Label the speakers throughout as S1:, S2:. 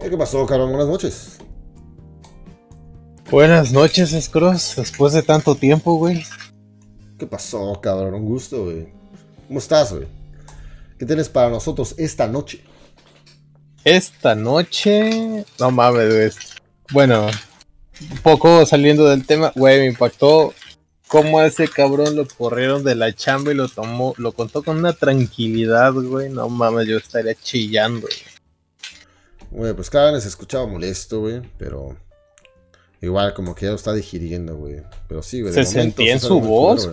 S1: ¿Qué pasó, cabrón? Buenas noches.
S2: Buenas noches, Scross. Después de tanto tiempo, güey.
S1: ¿Qué pasó, cabrón? Un gusto, güey. ¿Cómo estás, güey? ¿Qué tienes para nosotros esta noche?
S2: Esta noche. No mames, güey. Bueno, un poco saliendo del tema, güey, me impactó cómo a ese cabrón lo corrieron de la chamba y lo tomó, lo contó con una tranquilidad, güey. No mames, yo estaría chillando, güey.
S1: Güey, pues cada vez se escuchaba molesto, güey, pero igual como que ya lo está digiriendo, güey. Pero sí, güey.
S2: Se sentía en su voz.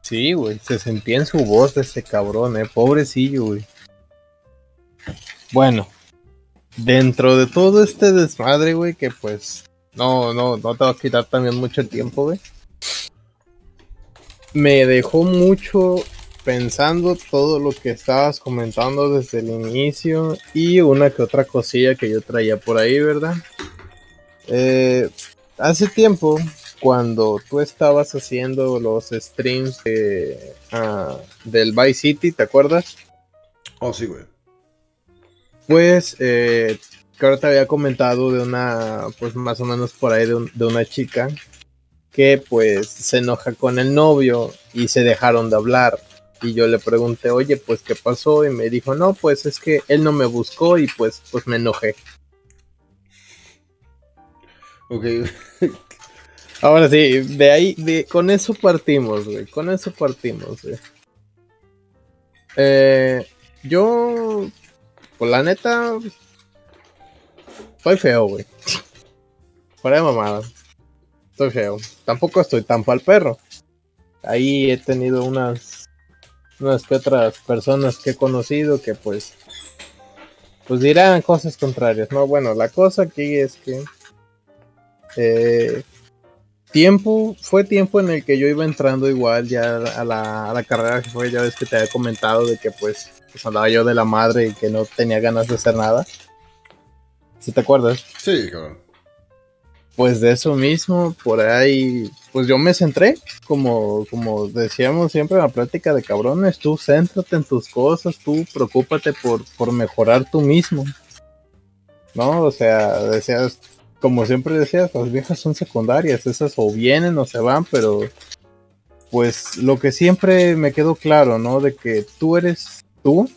S2: Sí, güey, se sentía en su voz de ese cabrón, eh, pobrecillo, güey. Bueno, dentro de todo este desmadre, güey, que pues no, no, no te va a quitar también mucho tiempo, güey. Me dejó mucho pensando todo lo que estabas comentando desde el inicio y una que otra cosilla que yo traía por ahí, ¿verdad? Eh, hace tiempo, cuando tú estabas haciendo los streams de, ah, del Vice City, ¿te acuerdas?
S1: Oh, sí, güey.
S2: Pues, eh, que ahora te había comentado de una, pues más o menos por ahí de, de una chica que pues se enoja con el novio y se dejaron de hablar y yo le pregunté, oye, pues qué pasó y me dijo, no, pues es que él no me buscó y pues, pues me enojé.
S1: Ok.
S2: Ahora sí, de ahí, de, con eso partimos, güey, con eso partimos, güey. Eh, yo, pues la neta, estoy feo, güey. Fuera de mamada. Estoy feo. Tampoco estoy tan pa'l perro. Ahí he tenido unas unas que otras personas que he conocido que pues pues dirán cosas contrarias, ¿no? Bueno, la cosa aquí es que eh, tiempo, fue tiempo en el que yo iba entrando igual ya a la, a la carrera que fue, ya ves que te había comentado de que pues, pues yo de la madre y que no tenía ganas de hacer nada. ¿Sí te acuerdas?
S1: Sí.
S2: Pues de eso mismo, por ahí, pues yo me centré, como, como decíamos siempre en la práctica de cabrones, tú céntrate en tus cosas, tú preocúpate por, por mejorar tú mismo. ¿No? O sea, decías, como siempre decías, las viejas son secundarias, esas o vienen o se van, pero pues lo que siempre me quedó claro, ¿no? De que tú eres tú,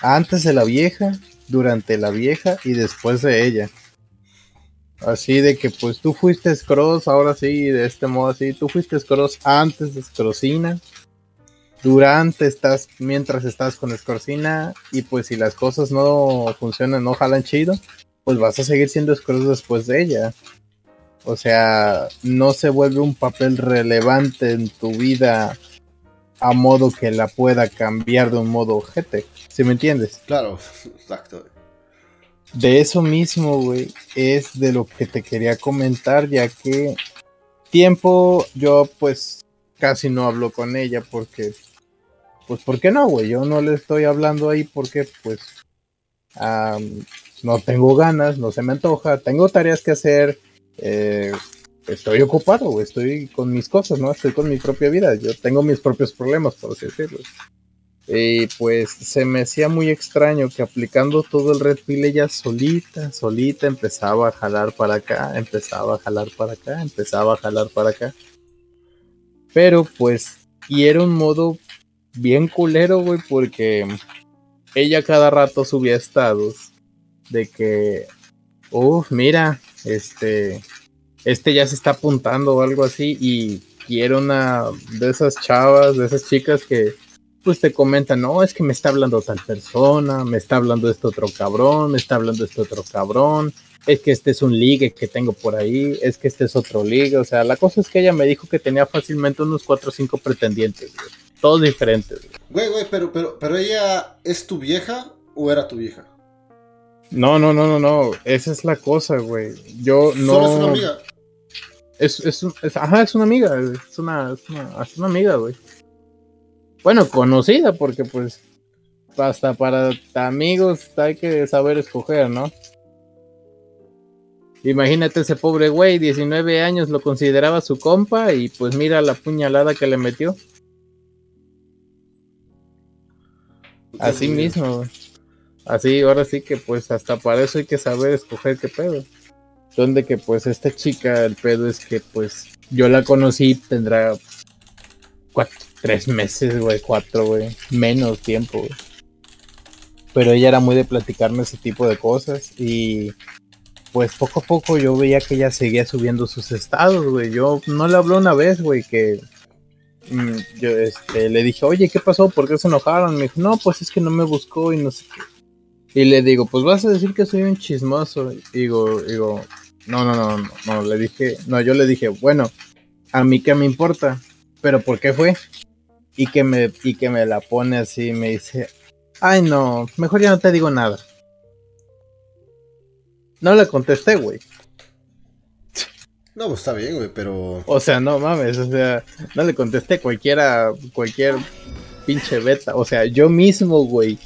S2: antes de la vieja, durante la vieja y después de ella. Así de que pues tú fuiste Scross, ahora sí, de este modo así, tú fuiste Scross antes de Scrossina, durante estás, mientras estás con Scrossina, y pues si las cosas no funcionan, no jalan chido, pues vas a seguir siendo Scross después de ella. O sea, no se vuelve un papel relevante en tu vida a modo que la pueda cambiar de un modo objeto. ¿Sí me entiendes?
S1: Claro, exacto.
S2: De eso mismo, güey, es de lo que te quería comentar, ya que tiempo yo pues casi no hablo con ella porque, pues, ¿por qué no, güey? Yo no le estoy hablando ahí porque, pues, no tengo ganas, no se me antoja, tengo tareas que hacer, eh, estoy ocupado, estoy con mis cosas, ¿no? Estoy con mi propia vida, yo tengo mis propios problemas, por así decirlo. Y pues se me hacía muy extraño que aplicando todo el red pill ella solita, solita empezaba a jalar para acá, empezaba a jalar para acá, empezaba a jalar para acá. Pero pues, y era un modo bien culero, güey, porque ella cada rato subía estados de que, uff, mira, este, este ya se está apuntando o algo así y, y era una de esas chavas, de esas chicas que pues te comentan, no, es que me está hablando tal persona, me está hablando este otro cabrón, me está hablando este otro cabrón, es que este es un ligue que tengo por ahí, es que este es otro ligue, o sea, la cosa es que ella me dijo que tenía fácilmente unos 4 o 5 pretendientes, güey, todos diferentes.
S1: Güey, güey, pero, pero, pero ella es tu vieja o era tu vieja?
S2: No, no, no, no, no, esa es la cosa, güey. Yo no...
S1: Solo es una amiga.
S2: Es, es, es, ajá, es una amiga, es una, es una, es una amiga, güey. Bueno, conocida, porque pues hasta para amigos hay que saber escoger, ¿no? Imagínate ese pobre güey, 19 años lo consideraba su compa y pues mira la puñalada que le metió. Así mismo. Así, ahora sí que pues hasta para eso hay que saber escoger qué pedo. Donde que pues esta chica, el pedo es que pues yo la conocí, tendrá cuatro, tres meses, güey, cuatro, güey, menos tiempo, güey. Pero ella era muy de platicarme ese tipo de cosas y pues poco a poco yo veía que ella seguía subiendo sus estados, güey. Yo no le hablé una vez, güey, que mm, yo este, le dije, oye, ¿qué pasó? ¿Por qué se enojaron? Me dijo, no, pues es que no me buscó y no sé qué. Y le digo, pues vas a decir que soy un chismoso. Y digo, digo, no, no, no, no, no, le dije, no, yo le dije, bueno, a mí qué me importa, pero ¿por qué fue? Y que me, y que me la pone así, me dice, ay no, mejor ya no te digo nada. No le contesté, güey.
S1: No, pues está bien, güey, pero.
S2: O sea, no mames, o sea, no le contesté cualquiera, cualquier pinche beta. O sea, yo mismo, güey,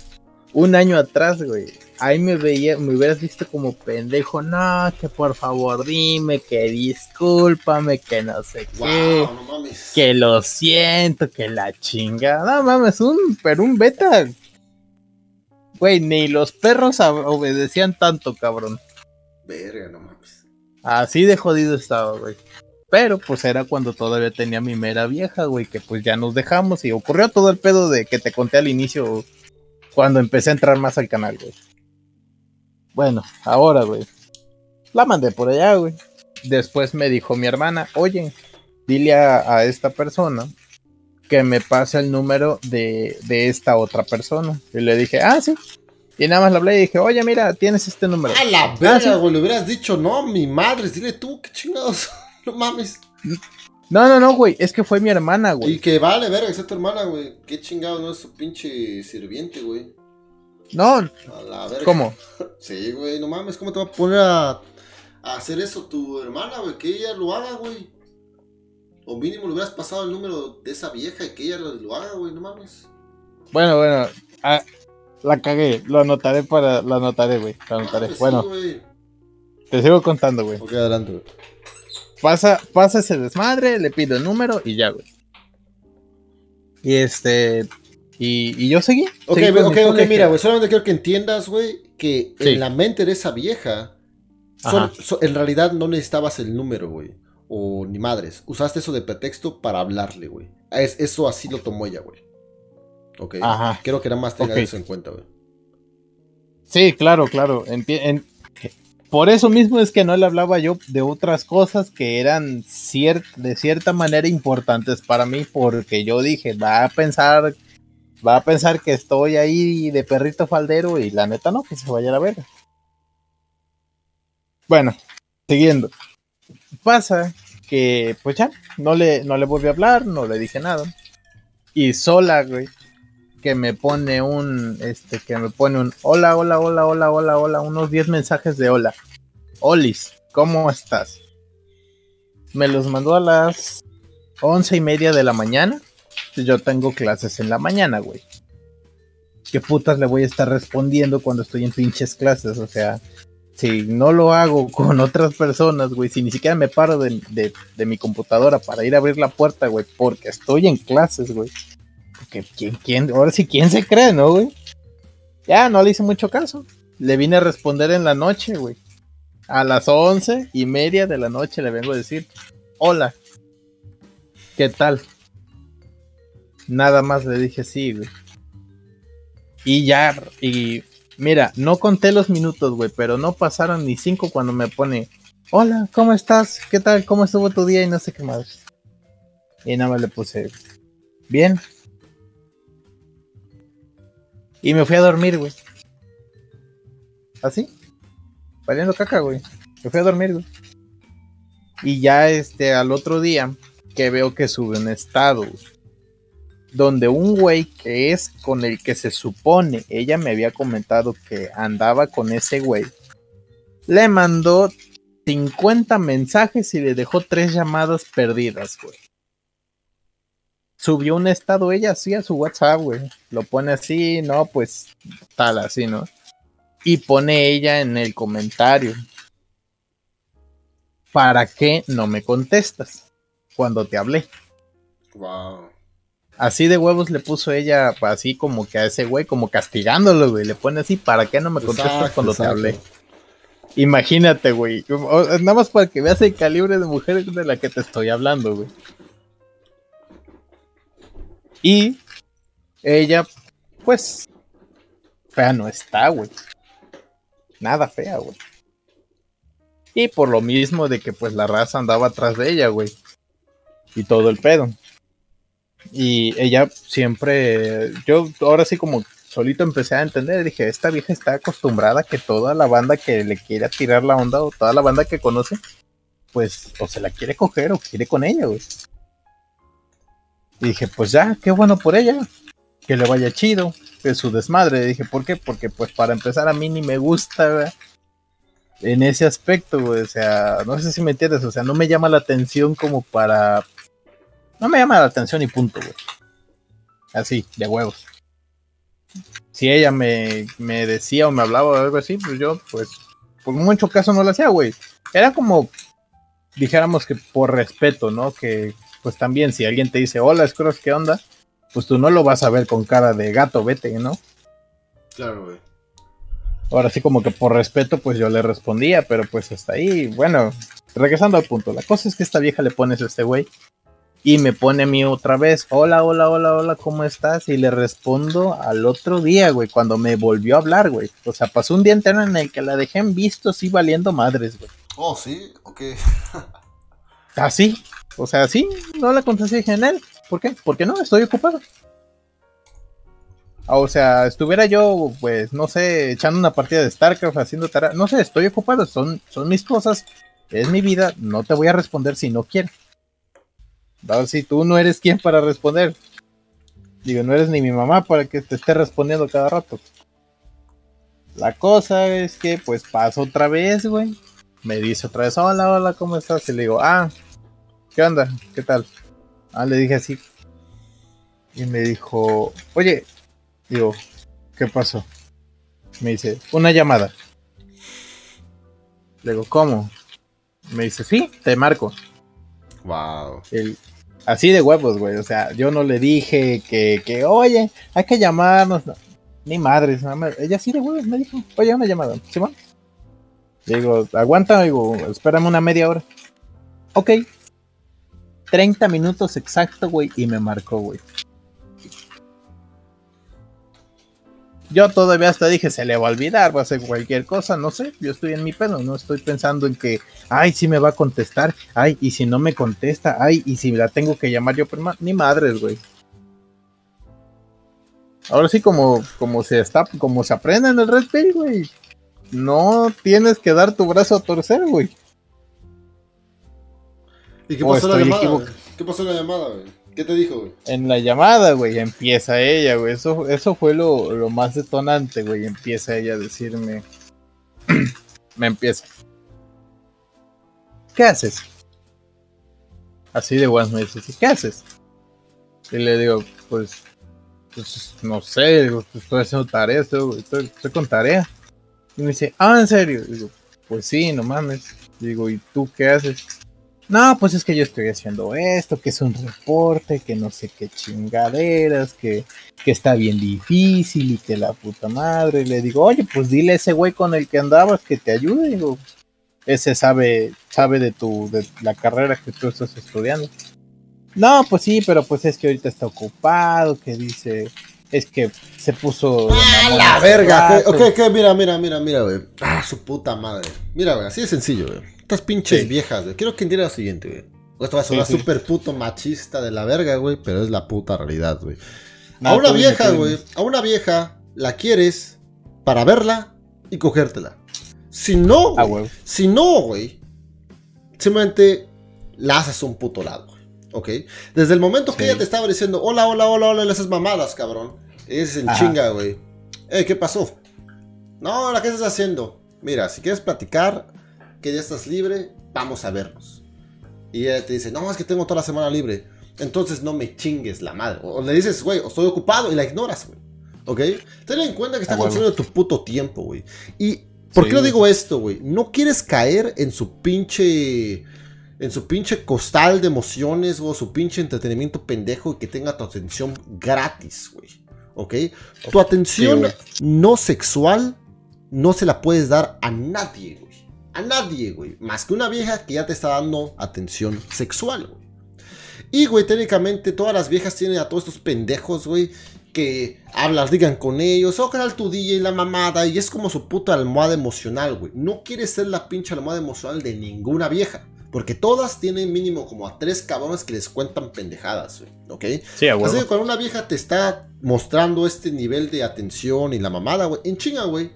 S2: un año atrás, güey, ahí me veía, me hubieras visto como pendejo, no, que por favor dime, que discúlpame, que no sé qué, que lo siento, que la chingada, no mames, un, pero un beta, güey, ni los perros obedecían tanto, cabrón.
S1: Verga, no mames.
S2: Así de jodido estaba, güey. Pero pues era cuando todavía tenía mi mera vieja, güey, que pues ya nos dejamos y ocurrió todo el pedo de que te conté al inicio cuando empecé a entrar más al canal, güey. Bueno, ahora, güey. La mandé por allá, güey. Después me dijo mi hermana, oye, dile a, esta persona que me pase el número de, esta otra persona. Y le dije, ah, sí. Y nada más le hablé y dije, oye, mira, tienes este número.
S1: A la ah, verga, güey, le hubieras dicho, no, mi madre, dile tú, qué chingados, no mames.
S2: No, no, no, güey, es que fue mi hermana, güey.
S1: Y que vale, verga, es tu hermana, güey. Qué chingados, no es su pinche sirviente, güey.
S2: No. ¿Cómo?
S1: Sí, güey, no mames, ¿cómo te va a poner a, hacer eso tu hermana, güey? Que ella lo haga, güey. O mínimo le hubieras pasado el número de esa vieja y que ella lo haga, güey, no mames.
S2: Bueno, bueno, ah, la cagué, lo anotaré para, lo anotaré, güey, lo anotaré. bueno, te sigo contando, güey.
S1: Ok, adelante, güey.
S2: Pasa, pasa ese desmadre, le pido el número y ya, güey. Y este, y, yo seguí.
S1: Ok, ok, ok, mira, güey, solamente quiero que entiendas, güey, que en la mente de esa vieja, en realidad no necesitabas el número, güey. O ni madres. Usaste eso de pretexto para hablarle, güey. Es, eso así lo tomó ella, güey. Ok. Ajá. Quiero que nada más tengas eso en cuenta, güey.
S2: Sí, claro, claro. Por eso mismo es que no le hablaba yo de otras cosas que eran de cierta manera importantes para mí, porque yo dije, va a pensar va a pensar que estoy ahí de perrito faldero y la neta no, que se vaya a la verga. Bueno, siguiendo. Pasa que, pues ya, no le, no le volví a hablar, no le dije nada. Y sola, güey, que me pone un, este, que me pone un hola, hola, hola, hola, hola, hola, unos 10 mensajes de hola. Olis, ¿cómo estás? Me los mandó a las once y media de la mañana yo tengo clases en la mañana, güey. ¿Qué putas le voy a estar respondiendo cuando estoy en pinches clases? O sea, si no lo hago con otras personas, güey, si ni siquiera me paro de, mi computadora para ir a abrir la puerta, güey, porque estoy en clases, güey. Porque ¿quién, quién, ahora sí, ¿quién se cree, no, güey? Ya, no le hice mucho caso. Le vine a responder en la noche, güey. A las once y media de la noche le vengo a decir, hola, ¿qué tal? Nada más le dije sí, güey. Y ya, y mira, no conté los minutos, güey, pero no pasaron ni cinco cuando me pone, hola, ¿cómo estás? ¿Qué tal? ¿Cómo estuvo tu día? Y no sé qué más. Y nada más le puse, bien. Y me fui a dormir, güey. ¿Así? Valiendo caca, güey. Me fui a dormir, güey. Y ya este, al otro día, que veo que sube un estado, güey donde un güey que es con el que se supone, ella me había comentado que andaba con ese güey, le mandó 50 mensajes y le dejó tres llamadas perdidas, güey. Subió un estado ella así a su WhatsApp, güey. Lo pone así, no, pues tal así, ¿no? Y pone ella en el comentario. ¿Para qué no me contestas cuando te hablé?
S1: Wow.
S2: Así de huevos le puso ella, así como que a ese güey, como castigándolo, güey. Le pone así, ¿para qué no me contestas cuando te hablé? Imagínate, güey. Nada más para que veas el calibre de mujer de la que te estoy hablando, güey. Y ella, pues, fea no está, güey. Nada fea, güey. Y por lo mismo de que pues la raza andaba atrás de ella, güey. Y todo el pedo. Y ella siempre, yo ahora sí como solito empecé a entender, dije, esta vieja está acostumbrada que toda la banda que le quiera tirar la onda o toda la banda que conoce, pues o se la quiere coger o quiere con ella, güey. Y dije, pues ya, qué bueno por ella, que le vaya chido, que su desmadre. dije, ¿por qué? Porque pues para empezar a mí ni me gusta, en ese aspecto, güey. O sea, no sé si me entiendes, o sea, no me llama la atención como para no me llama la atención y punto, güey. Así, de huevos. Si ella me, me decía o me hablaba o algo así, pues yo, pues, por mucho caso no lo hacía, güey. Era como, dijéramos que por respeto, ¿no? Que, pues también, si alguien te dice, hola, Scrooge, ¿qué onda? Pues tú no lo vas a ver con cara de gato, vete, ¿no?
S1: Claro, güey.
S2: Ahora sí, como que por respeto, pues yo le respondía, pero pues hasta ahí, bueno, regresando al punto, la cosa es que esta vieja le pones a este güey y me pone a mí otra vez, hola, hola, hola, hola, ¿cómo estás? Y le respondo al otro día, güey, cuando me volvió a hablar, güey. O sea, pasó un día entero en el que la dejé en visto, sí, valiendo madres, güey.
S1: Oh, sí, ok.
S2: Así, o sea, sí, no la contesté en él. ¿Por qué? Porque no, estoy ocupado. O sea, estuviera yo, pues, no sé, echando una partida de StarCraft, haciendo tarea. No sé, estoy ocupado, son, son mis cosas, es mi vida, no te voy a responder si no quieres. Si tú no eres quien para responder. Digo, no eres ni mi mamá para que te esté respondiendo cada rato. La cosa es que, pues, paso otra vez, güey. Me dice otra vez, hola, hola, ¿cómo estás? Y le digo, ah, ¿qué onda? ¿Qué tal? Ah, le dije así. Y me dijo, oye, digo, ¿qué pasó? Me dice, una llamada. Le digo, ¿cómo? Me dice, sí, te marco.
S1: Wow.
S2: El, Así de huevos, güey. O sea, yo no le dije que, que oye, hay que llamarnos. Ni madres. Ella así de huevos me dijo, oye, una llamada. Simón. Digo, aguanta, digo, espérame una media hora. Ok. 30 minutos exacto, güey, y me marcó, güey. Yo todavía hasta dije, se le va a olvidar, va a hacer cualquier cosa, no sé, yo estoy en mi pedo, no estoy pensando en que, ay, si me va a contestar, ay, y si no me contesta, ay, y si la tengo que llamar yo, prima, ni madres, güey. Ahora sí, como, como se está, como se aprende en el Red Pill, güey. No tienes que dar tu brazo a torcer, güey.
S1: ¿Y qué pasó, la llamada, ¿Qué pasó en la llamada, güey? ¿Qué te dijo, güey?
S2: En la llamada, güey, empieza ella, güey. Eso, eso fue lo, más detonante, güey. Empieza ella a decirme. me empieza. ¿Qué haces? Así de guas me dice, ¿qué haces? Y le digo, pues, pues no sé, estoy haciendo tareas, estoy, estoy, con tarea. Y me dice, ah, ¿en serio? digo, pues sí, no mames. digo, ¿y tú qué haces? No, pues es que yo estoy haciendo esto, que es un reporte, que no sé qué chingaderas, que, que está bien difícil y que la puta madre. Le digo, oye, pues dile a ese güey con el que andabas que te ayude. Digo, ese sabe, sabe de tu, de la carrera que tú estás estudiando. No, pues sí, pero pues es que ahorita está ocupado, que dice, es que se puso...
S1: ¡Ah, la verga! Ok, ok, mira, mira, mira, mira, güey. Ah, su puta madre. Mira, güey, así de sencillo, güey. Estas pinches viejas, güey. Quiero que entienda lo siguiente, güey. Esto va a sonar súper puto machista de la verga, güey, pero es la puta realidad, güey. a una vieja, güey, a una vieja la quieres para verla y cogértela. Si no, güey, si no, güey, simplemente la haces un puto lado, güey. ¿Ok? Desde el momento que ella te estaba diciendo, hola, hola, hola, hola, esas mamadas, cabrón. Es en chinga, güey. Eh, ¿qué pasó? No, ¿la qué estás haciendo? Mira, si quieres platicar, que ya estás libre, vamos a vernos. Y ella te dice, no, es que tengo toda la semana libre. Entonces no me chingues la madre. O le dices, güey, estoy ocupado y la ignoras, güey. ¿Ok? Ten en cuenta que está ah, consumiendo tu puto tiempo, güey. Y, ¿por qué lo digo esto, güey? No quieres caer en su pinche en su pinche costal de emociones, o su pinche entretenimiento pendejo y que tenga tu atención gratis, güey. ¿Ok? Tu atención no sexual no se la puedes dar a nadie, güey. A nadie, güey. Más que una vieja que ya te está dando atención sexual, güey. Y, güey, técnicamente todas las viejas tienen a todos estos pendejos, güey, que hablas, digan con ellos, o canal tu DJ y la mamada, y es como su puta almohada emocional, güey. No quieres ser la pinche almohada emocional de ninguna vieja. Porque todas tienen mínimo como a tres cabrones que les cuentan pendejadas, güey. ¿Ok? Sí, Así que cuando una vieja te está mostrando este nivel de atención y la mamada, güey, en chinga, güey.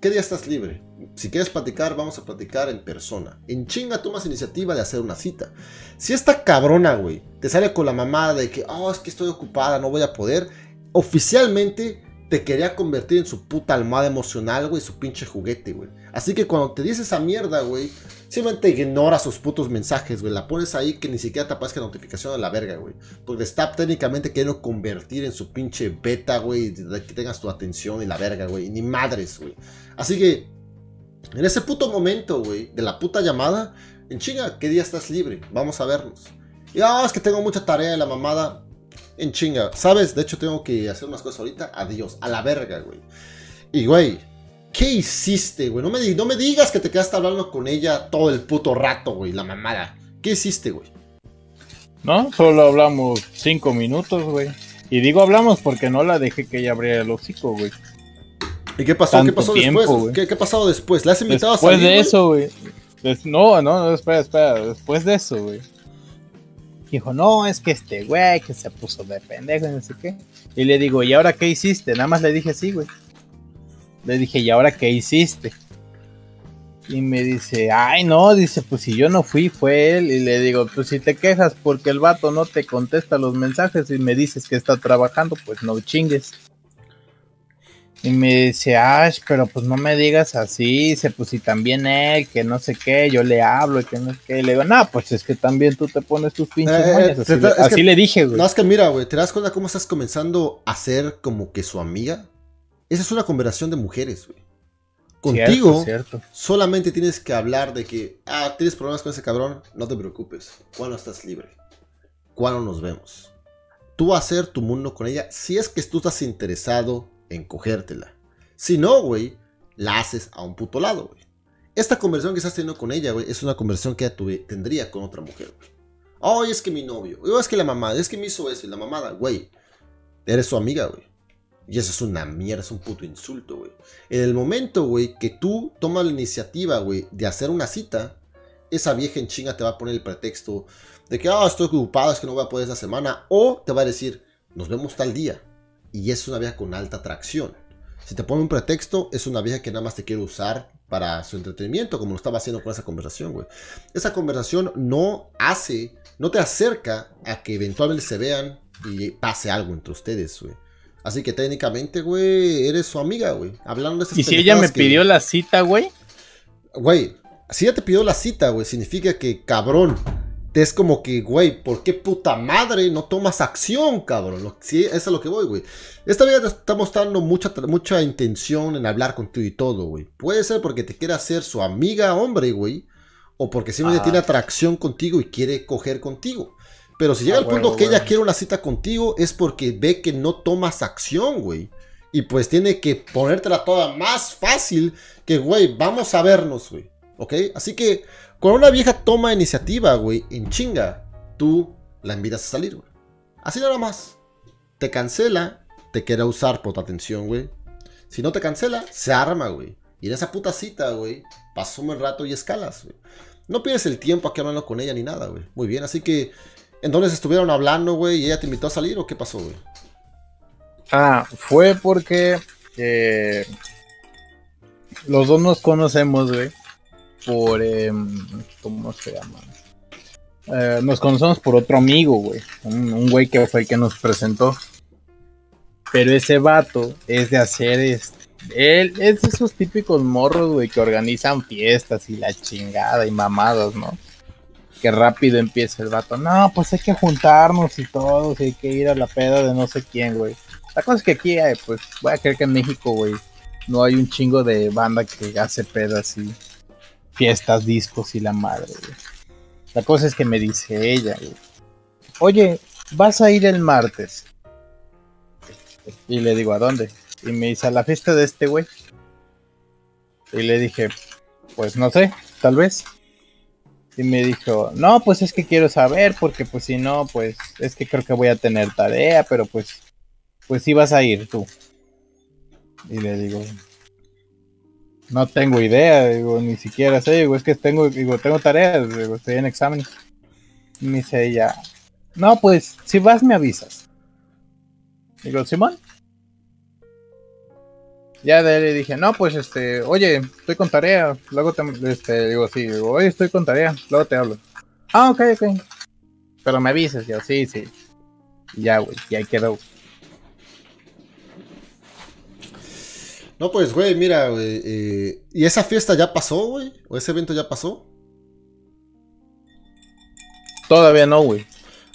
S1: ¿Qué día estás libre? Si quieres platicar, vamos a platicar en persona. En chinga tomas iniciativa de hacer una cita. Si esta cabrona, güey, te sale con la mamada de que, oh, es que estoy ocupada, no voy a poder, oficialmente te quería convertir en su puta almohada emocional, güey, su pinche juguete, güey. Así que cuando te dice esa mierda, güey, simplemente ignora sus putos mensajes, güey. La pones ahí que ni siquiera te aparezca notificación a la verga, güey. Porque está técnicamente queriendo convertir en su pinche beta, güey, que tengas tu atención y la verga, güey. Ni madres, güey. Así que, en ese puto momento, güey, de la puta llamada, en chinga, ¿qué día estás libre? Vamos a vernos. Y, ah, es que tengo mucha tarea de la mamada en chinga. ¿Sabes? De hecho, tengo que hacer unas cosas ahorita. Adiós. A la verga, güey. Y, güey, ¿qué hiciste, güey? No me, no me digas que te quedaste hablando con ella todo el puto rato, güey. La mamada. ¿Qué hiciste, güey?
S2: No, solo hablamos cinco minutos, güey. Y digo hablamos porque no la dejé que ella abriera el hocico, güey.
S1: ¿Y qué pasó? ¿Qué pasó después? ¿Qué, ¿Qué, ha pasado después? ¿Le has invitado
S2: a salir? Después de eso, güey. No, no, espera, espera. Después de eso, güey dijo, no, es que este güey que se puso de pendejo y no sé qué. Y le digo, ¿y ahora qué hiciste? Nada más le dije así, güey. Le dije, ¿y ahora qué hiciste? Y me dice, ay, no, dice, pues si yo no fui, fue él. Y le digo, pues si te quejas porque el vato no te contesta los mensajes y me dices que está trabajando, pues no chingues. Y me dice, Ash, pero pues no me digas así, dice, pues si también él, que no sé qué, yo le hablo y que no sé qué. Y le digo, no, pues es que también tú te pones tus pinches eh, eh, Así, le, dije, güey.
S1: No, es que mira, güey, ¿te das cuenta cómo estás comenzando a ser como que su amiga? Esa es una conversación de mujeres, güey. Contigo, solamente tienes que hablar de que, ah, tienes problemas con ese cabrón, no te preocupes. ¿Cuándo estás libre? ¿Cuándo nos vemos? Tú hacer tu mundo con ella, si es que tú estás interesado en cogértela. Si no, güey, la haces a un puto lado, güey. Esta conversación que estás teniendo con ella, güey, es una conversación que ella tendría con otra mujer, güey. Oh, es que mi novio, oh, es que la mamá, es que me hizo eso y la mamada, güey. Eres su amiga, güey. Y eso es una mierda, es un puto insulto, güey. En el momento, güey, que tú tomas la iniciativa, güey, de hacer una cita, esa vieja en chinga te va a poner el pretexto de que, ah, estoy ocupado, es que no voy a poder esa semana. O te va a decir, nos vemos tal día y es una vieja con alta atracción. Si te pone un pretexto, es una vieja que nada más te quiere usar para su entretenimiento, como lo estaba haciendo con esa conversación, güey. Esa conversación no hace, no te acerca a que eventualmente se vean y pase algo entre ustedes, güey. Así que técnicamente, güey, eres su amiga, güey. Hablando de esas
S2: ¿Y si ella me pidió la cita, güey?
S1: Güey, si ella te pidió la cita, güey, significa que, cabrón, es como que, güey, ¿por qué puta madre no tomas acción, cabrón? sí, eso es lo que voy, güey. Esta vida te está mostrando mucha, mucha intención en hablar contigo y todo, güey. Puede ser porque te quiere hacer su amiga hombre, güey. O porque simplemente ah. tiene atracción contigo y quiere coger contigo. Pero si llega ah, punto que ella quiere una cita contigo, es porque ve que no tomas acción, güey. Y pues tiene que ponértela toda más fácil que, güey, vamos a vernos, güey. ¿Ok? Así que cuando una vieja toma iniciativa, güey, en chinga, tú la invitas a salir, güey. Así nada más. Te cancela, te quiere usar por tu atención, güey. Si no te cancela, se arma, güey. Y en esa puta cita, güey, pasó un rato y escalas, güey. No pierdes el tiempo aquí hablando con ella ni nada, güey. Muy bien, así que... Entonces estuvieron hablando, güey, y ella te invitó a salir o qué pasó, güey?
S2: Ah, fue porque... Eh, los dos nos conocemos, güey por, em, ¿cómo se llama? Eh, nos conocemos por otro amigo, güey. Un, güey que fue el que nos presentó. Pero ese vato es de hacer este. Él es de esos típicos morros, güey, que organizan fiestas y la chingada y mamadas, ¿no? Que rápido empieza el vato. No, pues hay que juntarnos y todo, hay que ir a la peda de no sé quién, güey. La cosa es que aquí, eh, pues, voy a creer que en México, güey, no hay un chingo de banda que hace pedas y fiestas, discos y la madre, güey. La cosa es que me dice ella, oye, vas a ir el martes. Y le digo, ¿a dónde? Y me dice, a la fiesta de este güey. Y le dije, pues no sé, tal vez. Y me dijo, no, pues es que quiero saber, porque pues si no, pues es que creo que voy a tener tarea, pero pues, pues sí vas a ir tú. Y le digo, no tengo idea, digo, ni siquiera sé, digo, es que tengo, digo, tengo tareas, digo, estoy en examen. Y me dice ella, no, pues si vas me avisas. Digo, Simón. Ya de le dije, no, pues este, oye, estoy con tarea. Luego te, este, digo, sí, digo, oye, estoy con tarea. Luego te hablo. Ah, ok, ok. Pero me avisas, yo, sí, sí. ya, güey, y ahí quedó.
S1: No, pues, güey, mira, güey. Eh, ¿Y esa fiesta ya pasó, güey? ¿O ese evento ya pasó?
S2: Todavía no, güey.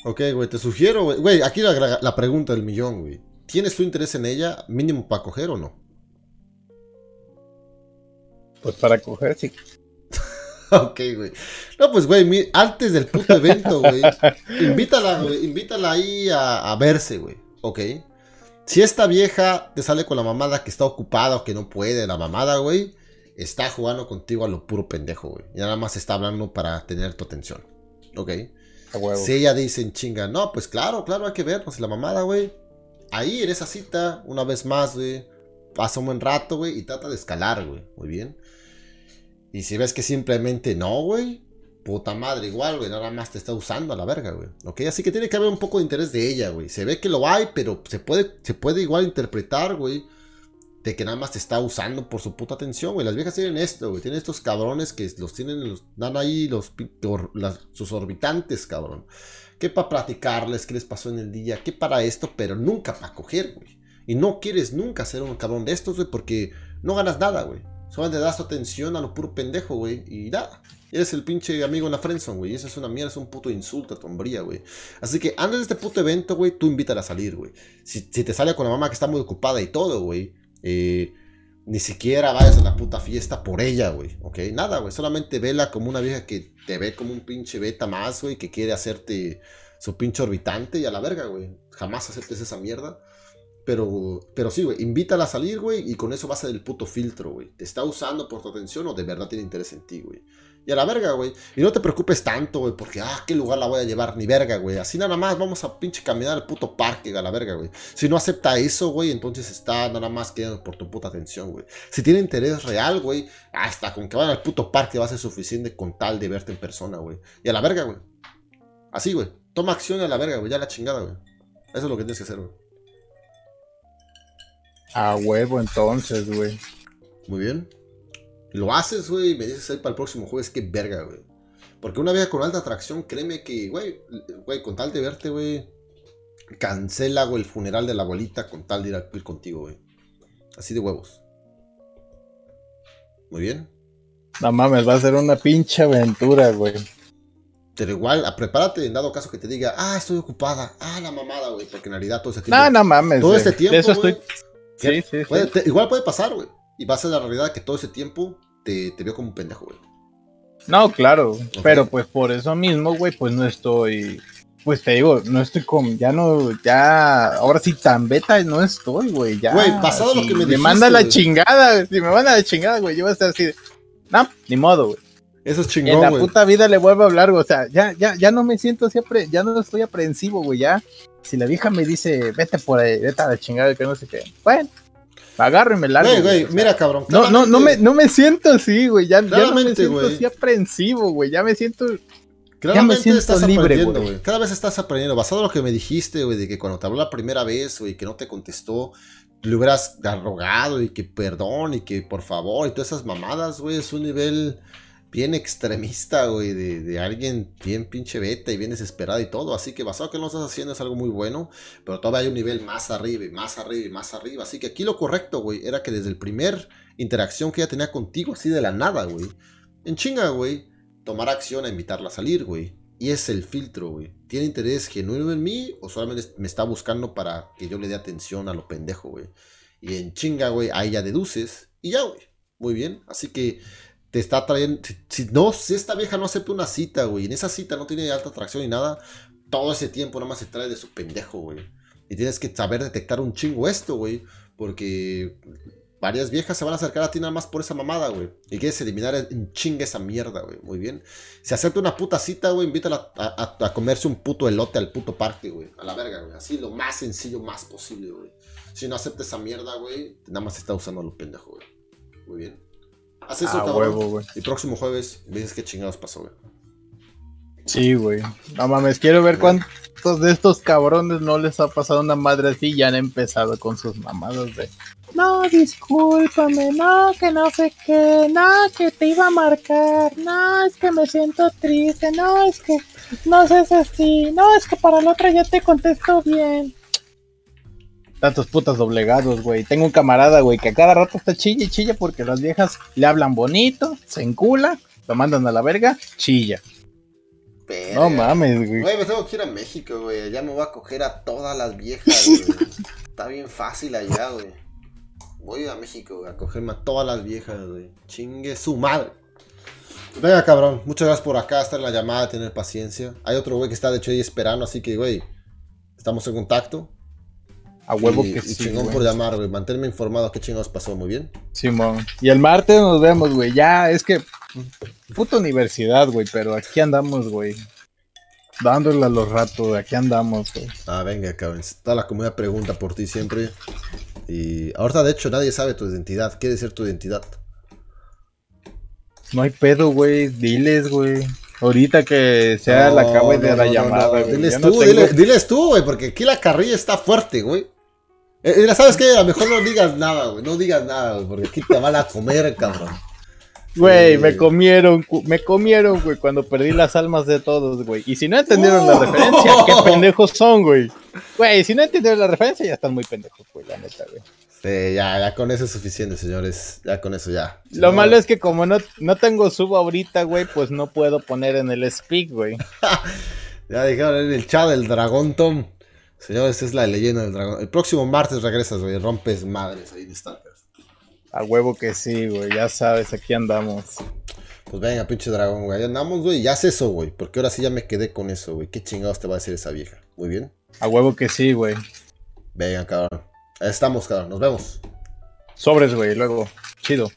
S1: Ok, güey, te sugiero, güey. Güey, aquí la, la pregunta del millón, güey. ¿Tienes tu interés en ella, mínimo para coger o no?
S2: Pues para coger, sí.
S1: ok, güey. No, pues, güey, antes del puto evento, güey. invítala, güey. Invítala ahí a, verse, güey. Ok. Si esta vieja te sale con la mamada que está ocupada o que no puede, la mamada, güey, está jugando contigo a lo puro pendejo, güey. Y nada más está hablando para tener tu atención. Ok. Si ella dice en chinga, no, pues claro, claro, hay que vernos la mamada, güey. Ahí en esa cita, una vez más, güey, pasa un buen rato, güey, y trata de escalar, güey. Muy bien. Y si ves que simplemente no, güey, puta madre, igual, güey, nada más te está usando a la verga, güey. ¿Ok? Así que tiene que haber un poco de interés de ella, güey. Se ve que lo hay, pero se puede, se puede igual interpretar, güey, de que nada más te está usando por su puta atención, güey. Las viejas tienen esto, güey. Tienen estos cabrones que los tienen, los, dan ahí los, sus orbitantes, cabrón. ¿Qué para platicarles qué les pasó en el día, ¿Qué para esto, pero nunca para coger, güey. Y no quieres nunca ser un cabrón de estos, güey, porque no ganas nada, güey. Solamente das atención a lo puro pendejo, güey. Y nada. Eres el pinche amigo en la friendzone, güey. Eso es una mierda, es un puto insulto a güey. Así que antes de este puto evento, güey, tú invítala a salir, güey. Si, te sale con la mamá que está muy ocupada y todo, güey. Eh, ni siquiera vayas a la puta fiesta por ella, güey. ¿Ok? Nada, güey. Solamente vela como una vieja que te ve como un pinche beta más, güey. Que quiere hacerte su pinche orbitante y a la verga, güey. Jamás aceptes esa mierda. Pero, pero sí, güey, invítala a salir, güey, y con eso va a ser el puto filtro, güey. ¿Te está usando por tu atención o de verdad tiene interés en ti, güey? Y a la verga, güey. Y no te preocupes tanto, güey, porque, ah, ¿qué lugar la voy a llevar? Ni verga, güey. Así nada más vamos a pinche caminar al puto parque, a la verga, güey. Si no acepta eso, güey, entonces está nada más quedando por tu puta atención, güey. Si tiene interés real, güey, hasta con que vayan al puto parque va a ser suficiente con tal de verte en persona, güey. Y a la verga, güey. Así, güey. Toma acción a la verga, güey. Ya la chingada, güey. Eso es lo que tienes que hacer, güey.
S2: A huevo, entonces, güey.
S1: Muy bien. Lo haces, güey, y me dices ahí para el próximo jueves, qué verga, güey. Porque una vieja con alta atracción, créeme que, güey, güey, con tal de verte, güey, cancela, güey, el funeral de la abuelita con tal de ir a ir contigo, güey. Así de huevos. Muy bien.
S2: No mames, va a ser una pinche aventura, güey.
S1: Pero igual, prepárate en dado caso que te diga, ah, estoy ocupada, ah, la mamada, güey, porque en realidad todo ese tiempo.
S2: No, no mames.
S1: Todo este tiempo.
S2: eso estoy, Sí, sí,
S1: igual puede pasar, güey. Y va a ser la realidad que todo ese tiempo te, te vio como un pendejo, güey.
S2: No, claro. Pero pues por eso mismo, güey, pues no estoy. Pues te digo, no estoy con. Ya no. Ya. Ahora sí, tan beta no estoy, güey. Ya.
S1: Güey, pasado lo que me dijiste.
S2: Me manda la chingada. Si me manda la chingada, güey, yo voy a estar así. No, ni modo, güey.
S1: Eso es chingón,
S2: En la puta vida le vuelvo a hablar, güey. O sea, ya, ya, ya no me siento siempre. Ya no estoy aprensivo, güey. Ya. Si la vieja me dice, vete por ahí, vete a la chingada, que no sé qué. Bueno, agarro y me largo.
S1: Güey, güey, mira, cabrón.
S2: No, no, no me, no me siento así, güey. Ya, ya no me siento así aprensivo, güey. Ya me siento.
S1: Claramente ya me estás libre, güey. Cada vez estás aprendiendo. Basado en lo que me dijiste, güey, de que cuando te habló la primera vez, güey, que no te contestó, le hubieras rogado y que perdón y que por favor y todas esas mamadas, güey, es un nivel bien extremista, güey, de, alguien bien pinche beta y bien desesperado y todo. Así que basado que no estás haciendo es algo muy bueno, pero todavía hay un nivel más arriba y más arriba y más arriba. Así que aquí lo correcto, güey, era que desde el primer interacción que ella tenía contigo, así de la nada, güey, en chinga, güey, tomar acción a invitarla a salir, güey. Y es el filtro, güey. ¿Tiene interés genuino en mí o solamente me está buscando para que yo le dé atención a lo pendejo, güey? Y en chinga, güey, ahí ya deduces y ya, güey. Muy bien. Así que te está trayendo. Si, no, si esta vieja no acepta una cita, güey, en esa cita no tiene alta atracción ni nada, todo ese tiempo nada más se trae de su pendejo, güey. Y tienes que saber detectar un chingo esto, güey, porque varias viejas se van a acercar a ti nada más por esa mamada, güey. Y quieres eliminar en chingue esa mierda, güey. Muy bien. Si acepta una puta cita, güey, invítala a, a, comerse un puto elote al puto parque, güey. A la verga, güey. Así lo más sencillo, más posible, güey. Si no acepta esa mierda, güey, nada más está usando lo pendejo, güey. Muy bien. Haz eso, ah, Huevo, y próximo jueves me dices qué chingados pasó, güey.
S2: Sí, güey. No mames, quiero ver cuántos de estos cabrones no les ha pasado una madre así y ya han empezado con sus mamadas de. No, discúlpame, no, que no sé qué, no, que te iba a marcar, no, es que me siento triste, no, es que no seas así, no, es que para la otra ya te contesto bien. Tantos putas doblegados, güey. Tengo un camarada, güey, que a cada rato está chilla y chilla porque las viejas le hablan bonito, se encula, lo mandan a la verga, chilla.
S1: No mames, güey. Güey, me tengo que ir a México, güey. Ya me voy a coger a todas las viejas, güey. Está bien fácil allá, güey. Voy a México, güey, a cogerme a todas las viejas, güey. Chingue su madre. Venga, cabrón. Muchas gracias por acá, estar en la llamada, tener paciencia. Hay otro güey que está, de hecho, ahí esperando, así que, güey, estamos en contacto. A huevo que sí. chingón por llamar, güey. Manténme informado qué chingados pasó, muy bien.
S2: Simón. y el martes nos vemos, güey. Ya, es que. Puta universidad, güey, pero aquí andamos, güey. Dándole a los ratos, aquí andamos, güey.
S1: Ah, venga, cabrón. Toda la comunidad pregunta por ti siempre. Y ahorita, de hecho, nadie sabe tu identidad. ¿Qué ser tu identidad?
S2: No hay pedo, güey. Diles, güey. Ahorita que sea la cabo de la llamada,
S1: Diles, tú, diles, tú, güey, porque aquí la carrilla está fuerte, güey. Eh, mira, ¿sabes qué? A lo mejor no digas nada, güey. No digas nada, güey, porque aquí te van a comer, cabrón.
S2: Güey, me comieron, me comieron, güey, cuando perdí las almas de todos, güey. Y si no entendieron la referencia, qué pendejos son, güey. Güey, si no entendieron la referencia, ya están muy pendejos, güey, la neta, güey.
S1: Sí, ya, ya con eso es suficiente, señores. Ya con eso ya.
S2: Lo malo es que como no, no tengo sub ahorita, güey, pues no puedo poner en el speak, güey.
S1: ya dijeron en el chat del dragón Tom. Señores, es la leyenda del dragón. El próximo martes regresas, güey. Rompes madres ahí en Starcraft.
S2: A huevo que sí, güey. Ya sabes, aquí andamos.
S1: Pues venga, pinche dragón, güey. Ahí andamos, güey. Ya haz eso, güey. Porque ahora sí ya me quedé con eso, güey. ¿Qué chingados te va a decir esa vieja? Muy bien.
S2: A huevo que sí, güey.
S1: Venga, cabrón. Ahí estamos, cabrón. Nos vemos.
S2: Sobres, güey. Luego. Chido.